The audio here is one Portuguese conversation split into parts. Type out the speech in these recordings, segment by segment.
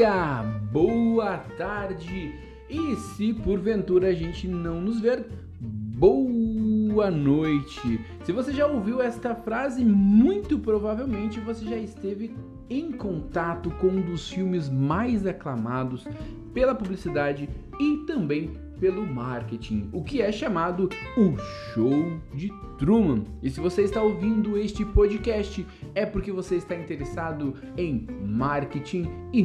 dia, boa tarde e se porventura a gente não nos ver, boa noite. Se você já ouviu esta frase, muito provavelmente você já esteve em contato com um dos filmes mais aclamados pela publicidade e também pelo marketing, o que é chamado o Show de Truman. E se você está ouvindo este podcast, é porque você está interessado em marketing e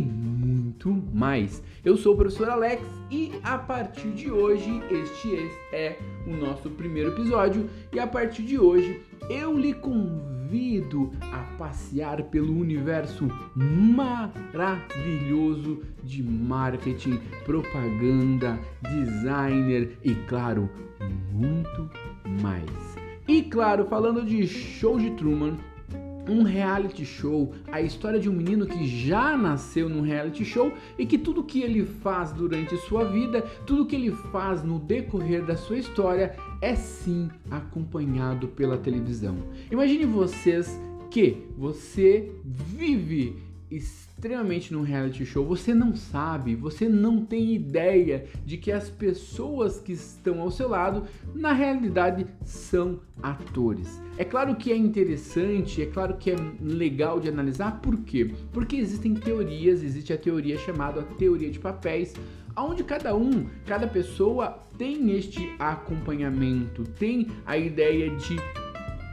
muito mais. Eu sou o professor Alex e a partir de hoje, este é o nosso primeiro episódio, e a partir de hoje eu lhe convido a passear pelo universo maravilhoso de marketing, propaganda, designer e, claro, muito mais. E claro, falando de show de Truman, um reality show, a história de um menino que já nasceu num reality show e que tudo que ele faz durante sua vida, tudo que ele faz no decorrer da sua história é sim acompanhado pela televisão. Imagine vocês que você vive extremamente num reality show, você não sabe, você não tem ideia de que as pessoas que estão ao seu lado, na realidade, são atores. É claro que é interessante, é claro que é legal de analisar, por quê? Porque existem teorias, existe a teoria chamada teoria de papéis, onde cada um, cada pessoa tem este acompanhamento, tem a ideia de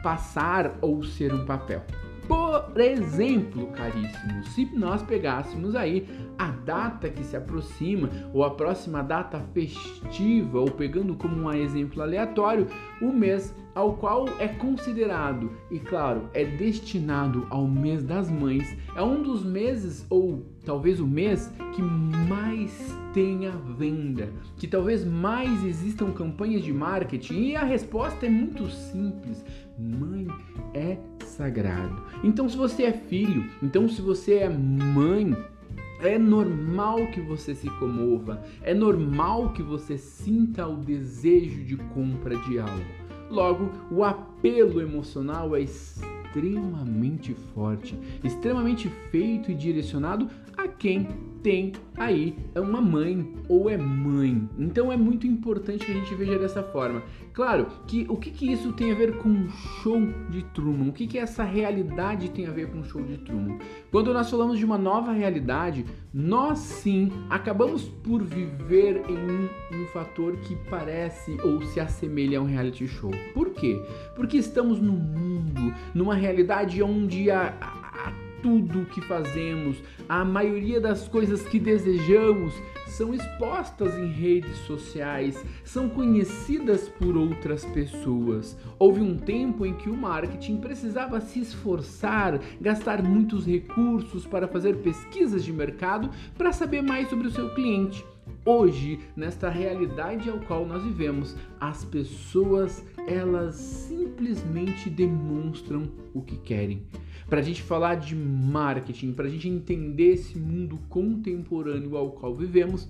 passar ou ser um papel. Por exemplo, caríssimos, se nós pegássemos aí a data que se aproxima ou a próxima data festiva, ou pegando como um exemplo aleatório, o mês ao qual é considerado e, claro, é destinado ao mês das mães, é um dos meses, ou talvez o mês, que mais tenha venda, que talvez mais existam campanhas de marketing e a resposta é muito simples: mãe é sagrado. Então, se você é filho, então, se você é mãe, é normal que você se comova, é normal que você sinta o desejo de compra de algo. Logo, o apelo emocional é extremamente forte, extremamente feito e direcionado quem tem aí é uma mãe ou é mãe. Então é muito importante que a gente veja dessa forma. Claro que o que, que isso tem a ver com o show de Truman? O que, que essa realidade tem a ver com o show de Truman? Quando nós falamos de uma nova realidade, nós sim acabamos por viver em um, um fator que parece ou se assemelha a um reality show. Por quê? Porque estamos num mundo, numa realidade onde a tudo que fazemos, a maioria das coisas que desejamos são expostas em redes sociais, são conhecidas por outras pessoas. Houve um tempo em que o marketing precisava se esforçar, gastar muitos recursos para fazer pesquisas de mercado para saber mais sobre o seu cliente. Hoje, nesta realidade ao qual nós vivemos, as pessoas elas simplesmente demonstram o que querem para a gente falar de marketing, para a gente entender esse mundo contemporâneo ao qual vivemos,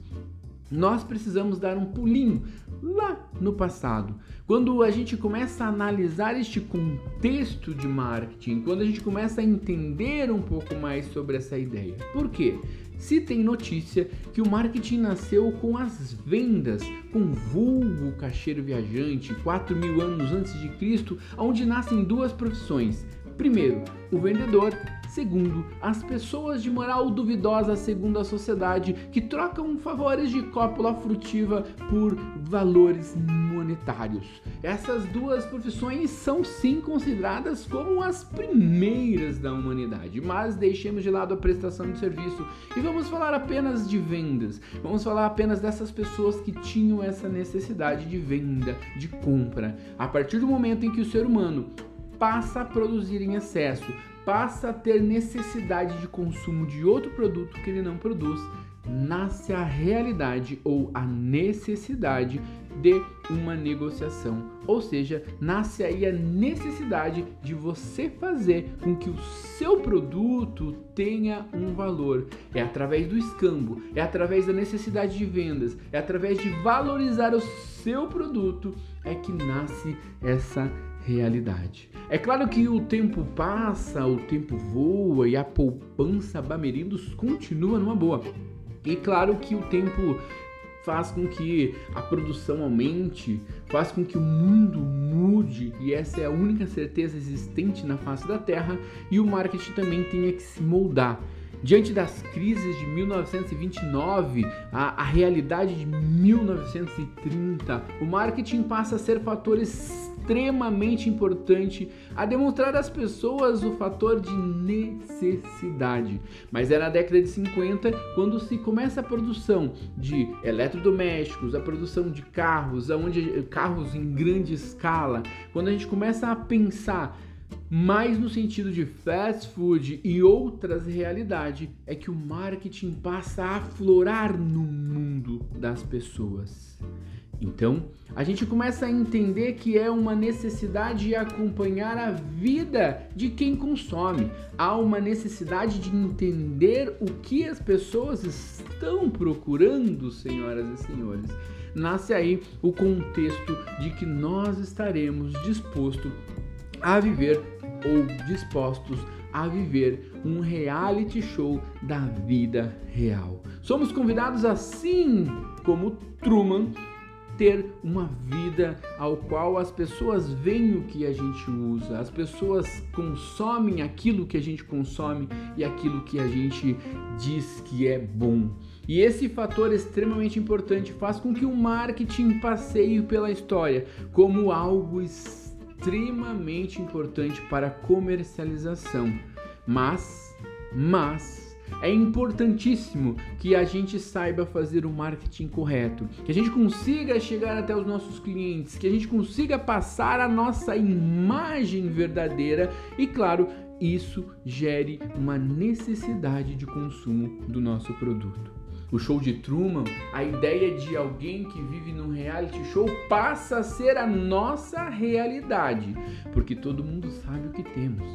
nós precisamos dar um pulinho lá no passado. Quando a gente começa a analisar este contexto de marketing, quando a gente começa a entender um pouco mais sobre essa ideia. Por quê? Se tem notícia que o marketing nasceu com as vendas, com vulgo caixeiro viajante, 4 mil anos antes de Cristo, onde nascem duas profissões, Primeiro, o vendedor. Segundo, as pessoas de moral duvidosa segundo a sociedade que trocam favores de cópula frutiva por valores monetários. Essas duas profissões são sim consideradas como as primeiras da humanidade, mas deixemos de lado a prestação de serviço e vamos falar apenas de vendas. Vamos falar apenas dessas pessoas que tinham essa necessidade de venda, de compra. A partir do momento em que o ser humano passa a produzir em excesso, passa a ter necessidade de consumo de outro produto que ele não produz, nasce a realidade ou a necessidade de uma negociação. Ou seja, nasce aí a necessidade de você fazer com que o seu produto tenha um valor. É através do escambo, é através da necessidade de vendas, é através de valorizar os seu produto é que nasce essa realidade. É claro que o tempo passa, o tempo voa e a poupança Bamerindos continua numa boa. E claro que o tempo faz com que a produção aumente, faz com que o mundo mude, e essa é a única certeza existente na face da Terra, e o marketing também tenha que se moldar. Diante das crises de 1929, a, a realidade de 1930, o marketing passa a ser fator extremamente importante a demonstrar às pessoas o fator de necessidade. Mas é na década de 50 quando se começa a produção de eletrodomésticos, a produção de carros, aonde carros em grande escala, quando a gente começa a pensar mais no sentido de fast food e outras realidades, é que o marketing passa a aflorar no mundo das pessoas. Então, a gente começa a entender que é uma necessidade de acompanhar a vida de quem consome. Há uma necessidade de entender o que as pessoas estão procurando, senhoras e senhores. Nasce aí o contexto de que nós estaremos dispostos a viver ou dispostos a viver um reality show da vida real. Somos convidados assim como Truman ter uma vida ao qual as pessoas veem o que a gente usa, as pessoas consomem aquilo que a gente consome e aquilo que a gente diz que é bom. E esse fator extremamente importante faz com que o marketing passeie pela história como algo extremamente importante para a comercialização. Mas, mas é importantíssimo que a gente saiba fazer o marketing correto, que a gente consiga chegar até os nossos clientes, que a gente consiga passar a nossa imagem verdadeira e, claro, isso gere uma necessidade de consumo do nosso produto. O show de Truman, a ideia de alguém que vive num reality show passa a ser a nossa realidade, porque todo mundo sabe o que temos,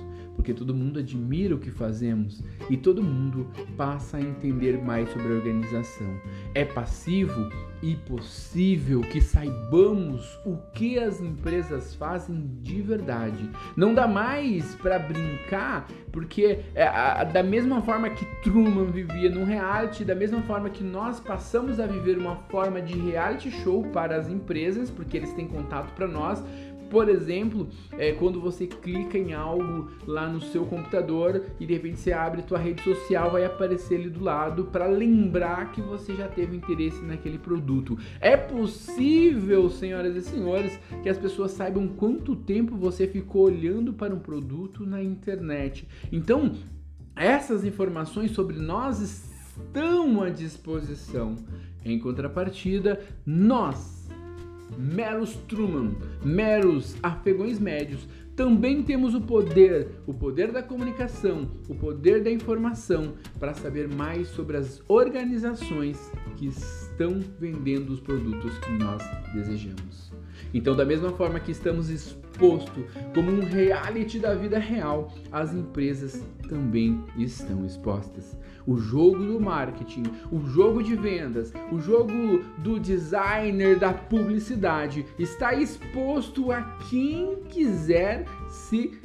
porque todo mundo admira o que fazemos e todo mundo passa a entender mais sobre a organização. É passivo e possível que saibamos o que as empresas fazem de verdade. Não dá mais para brincar, porque é, a, da mesma forma que Truman vivia num reality, da mesma forma que nós passamos a viver uma forma de reality show para as empresas, porque eles têm contato para nós, por exemplo, é, quando você clica em algo lá no seu computador e de repente você abre tua rede social, vai aparecer ali do lado para lembrar que você já teve interesse naquele produto. É possível, senhoras e senhores, que as pessoas saibam quanto tempo você ficou olhando para um produto na internet. Então, essas informações sobre nós estão à disposição. Em contrapartida, nós meros Truman, meros afegões médios, também temos o poder, o poder da comunicação, o poder da informação para saber mais sobre as organizações que estão vendendo os produtos que nós desejamos. Então, da mesma forma que estamos expostos como um reality da vida real, as empresas também estão expostas. O jogo do marketing, o jogo de vendas, o jogo do designer da publicidade está exposto a quem quiser se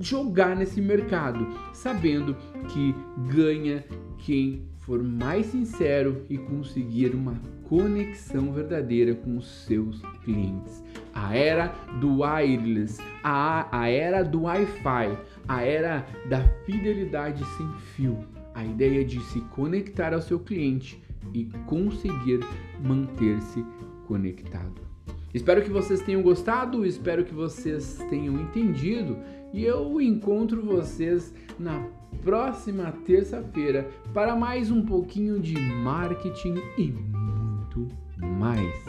jogar nesse mercado, sabendo que ganha quem for mais sincero e conseguir uma conexão verdadeira com os seus clientes. A era do wireless, a, a era do Wi-Fi, a era da fidelidade sem fio, a ideia de se conectar ao seu cliente e conseguir manter-se conectado. Espero que vocês tenham gostado, espero que vocês tenham entendido e eu encontro vocês na próxima terça-feira para mais um pouquinho de marketing e muito mais.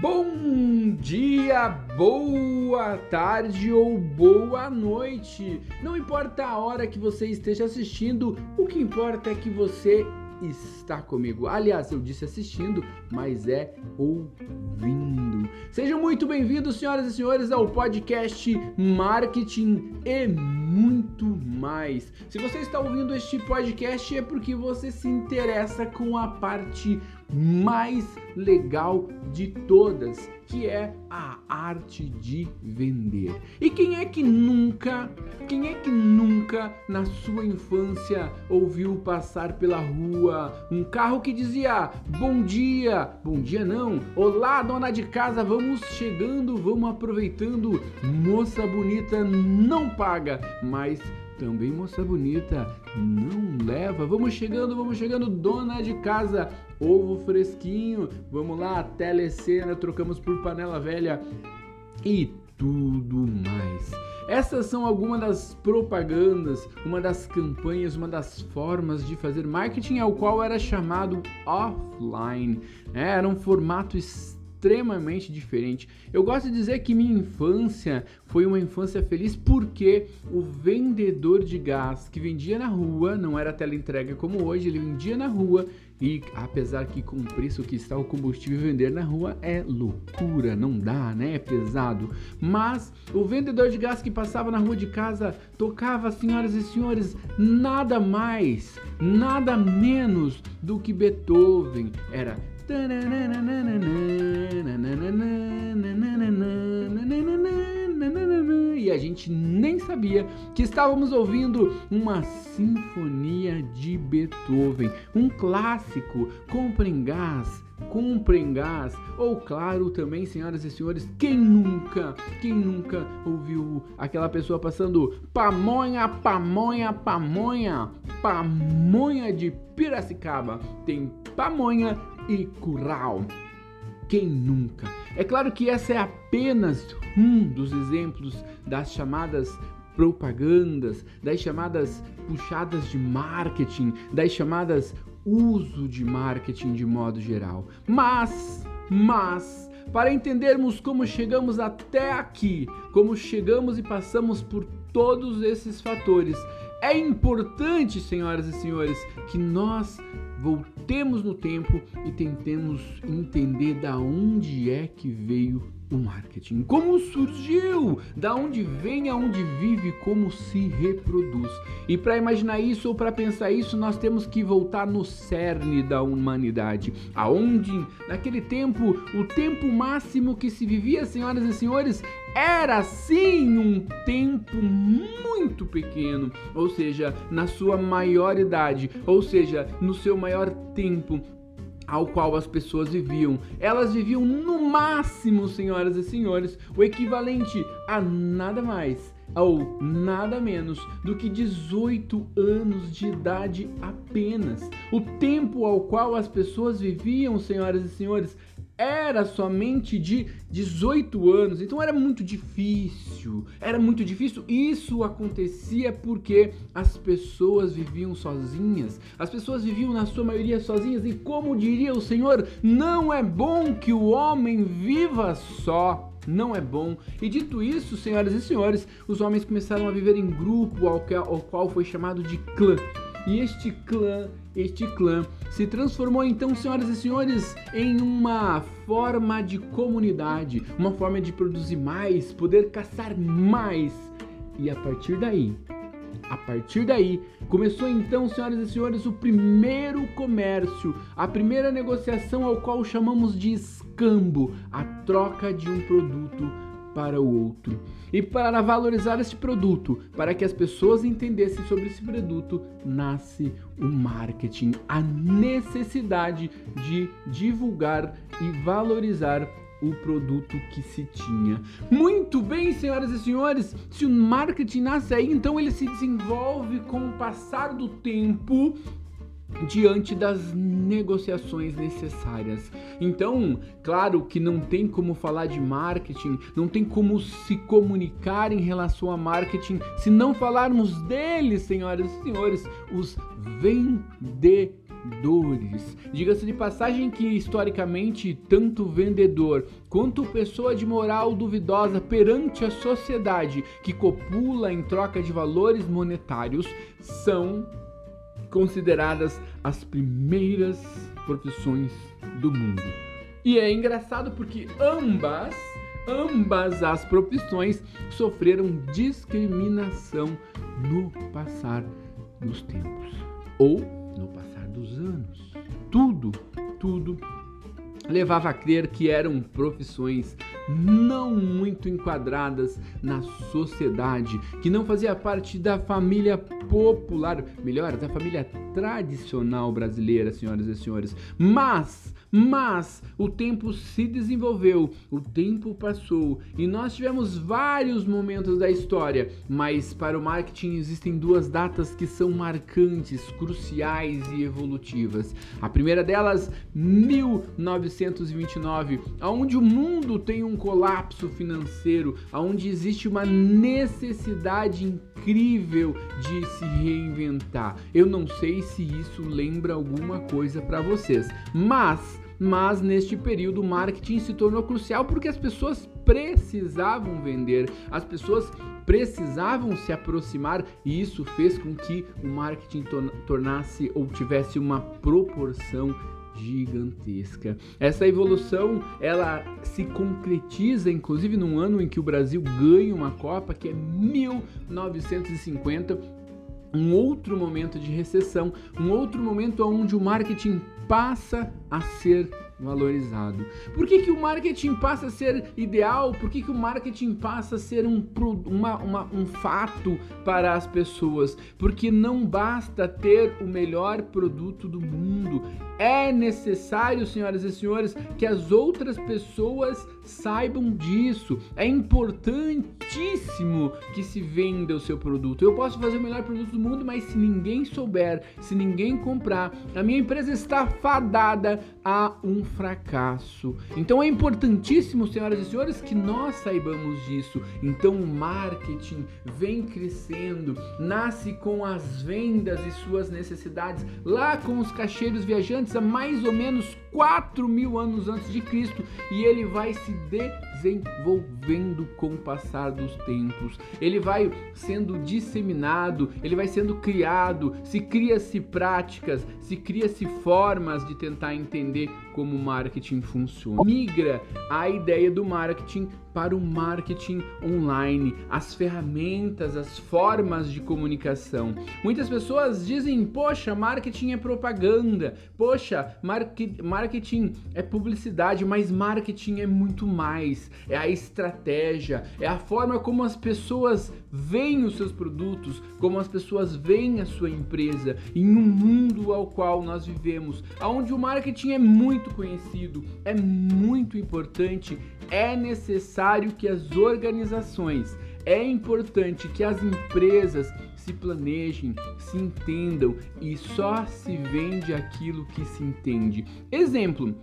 Bom dia, boa tarde ou boa noite. Não importa a hora que você esteja assistindo, o que importa é que você está comigo. Aliás, eu disse assistindo, mas é ouvindo. Sejam muito bem-vindos, senhoras e senhores, ao podcast Marketing e muito mais. Se você está ouvindo este podcast é porque você se interessa com a parte mais legal de todas, que é a arte de vender. E quem é que nunca, quem é que nunca na sua infância ouviu passar pela rua um carro que dizia: "Bom dia". Bom dia não. Olá, dona de casa, vamos chegando, vamos aproveitando. Moça bonita não paga, mas também moça bonita, não leva. Vamos chegando, vamos chegando, dona de casa, ovo fresquinho. Vamos lá, telecena, trocamos por panela velha e tudo mais. Essas são algumas das propagandas, uma das campanhas, uma das formas de fazer marketing ao qual era chamado offline. É, era um formato extremamente extremamente diferente. Eu gosto de dizer que minha infância foi uma infância feliz porque o vendedor de gás que vendia na rua, não era tela entrega como hoje, ele vendia na rua e apesar que com o preço que está o combustível vender na rua é loucura, não dá, né? É pesado. Mas o vendedor de gás que passava na rua de casa tocava, senhoras e senhores, nada mais, nada menos do que Beethoven. Era e a gente nem sabia que estávamos ouvindo uma sinfonia de Beethoven, um clássico, comprem gás, comprem gás. Ou claro, também, senhoras e senhores, quem nunca, quem nunca ouviu aquela pessoa passando pamonha, pamonha, pamonha, pamonha de Piracicaba. Tem pamonha e curral. Quem nunca? É claro que essa é apenas um dos exemplos das chamadas propagandas, das chamadas puxadas de marketing, das chamadas uso de marketing de modo geral. Mas, mas, para entendermos como chegamos até aqui, como chegamos e passamos por todos esses fatores, é importante, senhoras e senhores, que nós voltemos no tempo e tentemos entender da onde é que veio o marketing. Como surgiu? Da onde vem, aonde vive, como se reproduz. E para imaginar isso ou para pensar isso, nós temos que voltar no cerne da humanidade, aonde naquele tempo, o tempo máximo que se vivia, senhoras e senhores, era sim um tempo muito pequeno, ou seja, na sua maior idade, ou seja, no seu maior tempo ao qual as pessoas viviam. Elas viviam no máximo, senhoras e senhores, o equivalente a nada mais ou nada menos do que 18 anos de idade apenas. O tempo ao qual as pessoas viviam, senhoras e senhores, era somente de 18 anos, então era muito difícil. Era muito difícil. Isso acontecia porque as pessoas viviam sozinhas. As pessoas viviam na sua maioria sozinhas e como diria o Senhor, não é bom que o homem viva só. Não é bom. E dito isso, senhoras e senhores, os homens começaram a viver em grupo, ao qual foi chamado de clã. E este clã, este clã se transformou então, senhoras e senhores, em uma forma de comunidade, uma forma de produzir mais, poder caçar mais. E a partir daí, a partir daí, começou então, senhoras e senhores, o primeiro comércio, a primeira negociação ao qual chamamos de escambo, a troca de um produto para o outro. E para valorizar esse produto, para que as pessoas entendessem sobre esse produto, nasce o marketing, a necessidade de divulgar e valorizar o produto que se tinha. Muito bem, senhoras e senhores, se o marketing nasce aí, então ele se desenvolve com o passar do tempo diante das negociações necessárias. Então, claro que não tem como falar de marketing, não tem como se comunicar em relação a marketing se não falarmos dele, senhoras e senhores, os vendedores. Diga-se de passagem que historicamente tanto vendedor quanto pessoa de moral duvidosa perante a sociedade que copula em troca de valores monetários são consideradas as primeiras profissões do mundo. E é engraçado porque ambas, ambas as profissões sofreram discriminação no passar dos tempos ou no passar dos anos. Tudo, tudo levava a crer que eram profissões não muito enquadradas na sociedade, que não fazia parte da família popular, melhor, da família tradicional brasileira, senhoras e senhores. Mas mas o tempo se desenvolveu, o tempo passou e nós tivemos vários momentos da história, mas para o marketing existem duas datas que são marcantes, cruciais e evolutivas. A primeira delas, 1929, onde o mundo tem um colapso financeiro, onde existe uma necessidade incrível de se reinventar. Eu não sei se isso lembra alguma coisa para vocês, mas mas neste período o marketing se tornou crucial porque as pessoas precisavam vender, as pessoas precisavam se aproximar e isso fez com que o marketing tornasse ou tivesse uma proporção gigantesca. Essa evolução, ela se concretiza inclusive num ano em que o Brasil ganha uma Copa, que é 1950, um outro momento de recessão, um outro momento onde o marketing passa a ser valorizado. Por que, que o marketing passa a ser ideal? Por que, que o marketing passa a ser um, uma, uma, um fato para as pessoas? Porque não basta ter o melhor produto do mundo. É necessário, senhoras e senhores, que as outras pessoas saibam disso. É importantíssimo que se venda o seu produto. Eu posso fazer o melhor produto do mundo, mas se ninguém souber, se ninguém comprar, a minha empresa está fadada a um fracasso. Então é importantíssimo, senhoras e senhores, que nós saibamos disso. Então o marketing vem crescendo, nasce com as vendas e suas necessidades, lá com os cacheiros viajantes há mais ou menos 4 mil anos antes de Cristo e ele vai se desenvolvendo com o passar dos tempos. Ele vai sendo disseminado, ele vai sendo criado, se cria-se práticas, se cria-se formas de tentar entender como marketing funciona. Migra a ideia do marketing para o marketing online, as ferramentas, as formas de comunicação. Muitas pessoas dizem: "Poxa, marketing é propaganda. Poxa, marketing é publicidade", mas marketing é muito mais. É a estratégia, é a forma como as pessoas veem os seus produtos, como as pessoas veem a sua empresa em um mundo ao qual nós vivemos, onde o marketing é muito conhecido, é muito importante, é necessário que as organizações, é importante que as empresas se planejem, se entendam e só se vende aquilo que se entende. Exemplo,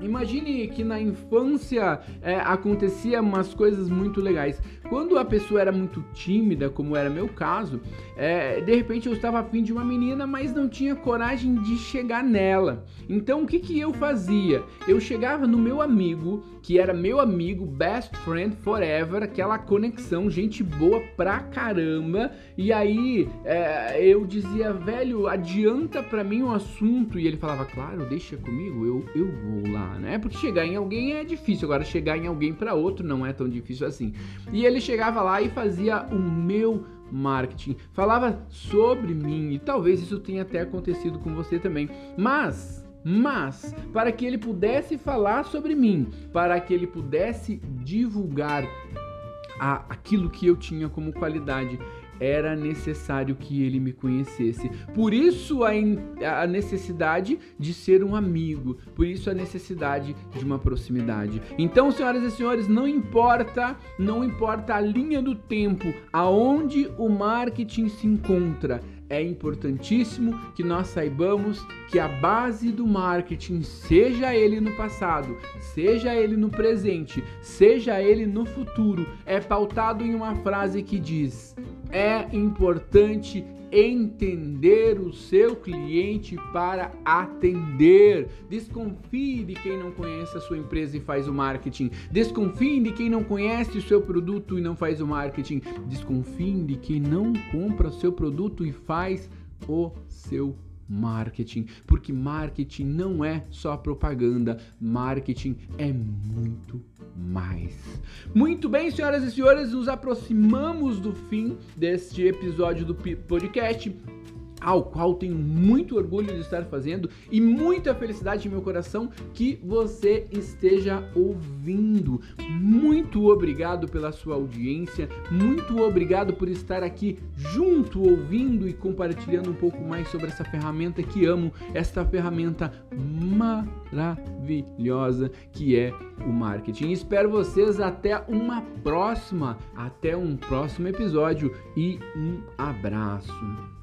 Imagine que na infância é, acontecia umas coisas muito legais. Quando a pessoa era muito tímida, como era meu caso, é, de repente eu estava afim de uma menina, mas não tinha coragem de chegar nela. Então o que, que eu fazia? Eu chegava no meu amigo, que era meu amigo, best friend forever, aquela conexão, gente boa pra caramba. E aí é, eu dizia, velho, adianta pra mim o um assunto. E ele falava, claro, deixa comigo, eu, eu vou lá né? Porque chegar em alguém é difícil, agora chegar em alguém para outro não é tão difícil assim. E ele chegava lá e fazia o meu marketing, falava sobre mim e talvez isso tenha até acontecido com você também. Mas mas para que ele pudesse falar sobre mim, para que ele pudesse divulgar a, aquilo que eu tinha como qualidade, era necessário que ele me conhecesse. Por isso a, a, necessidade de ser um amigo, por isso a necessidade de uma proximidade. Então, senhoras e senhores, não importa, não importa a linha do tempo aonde o marketing se encontra, é importantíssimo que nós saibamos que a base do marketing, seja ele no passado, seja ele no presente, seja ele no futuro, é pautado em uma frase que diz: é importante entender o seu cliente para atender. Desconfie de quem não conhece a sua empresa e faz o marketing. Desconfie de quem não conhece o seu produto e não faz o marketing. Desconfie de quem não compra o seu produto e faz o seu marketing, porque marketing não é só propaganda, marketing é muito mais. Muito bem, senhoras e senhores, nos aproximamos do fim deste episódio do podcast ao qual tenho muito orgulho de estar fazendo e muita felicidade em meu coração que você esteja ouvindo. Muito obrigado pela sua audiência, muito obrigado por estar aqui junto, ouvindo e compartilhando um pouco mais sobre essa ferramenta que amo, esta ferramenta maravilhosa que é o marketing. Espero vocês até uma próxima, até um próximo episódio e um abraço.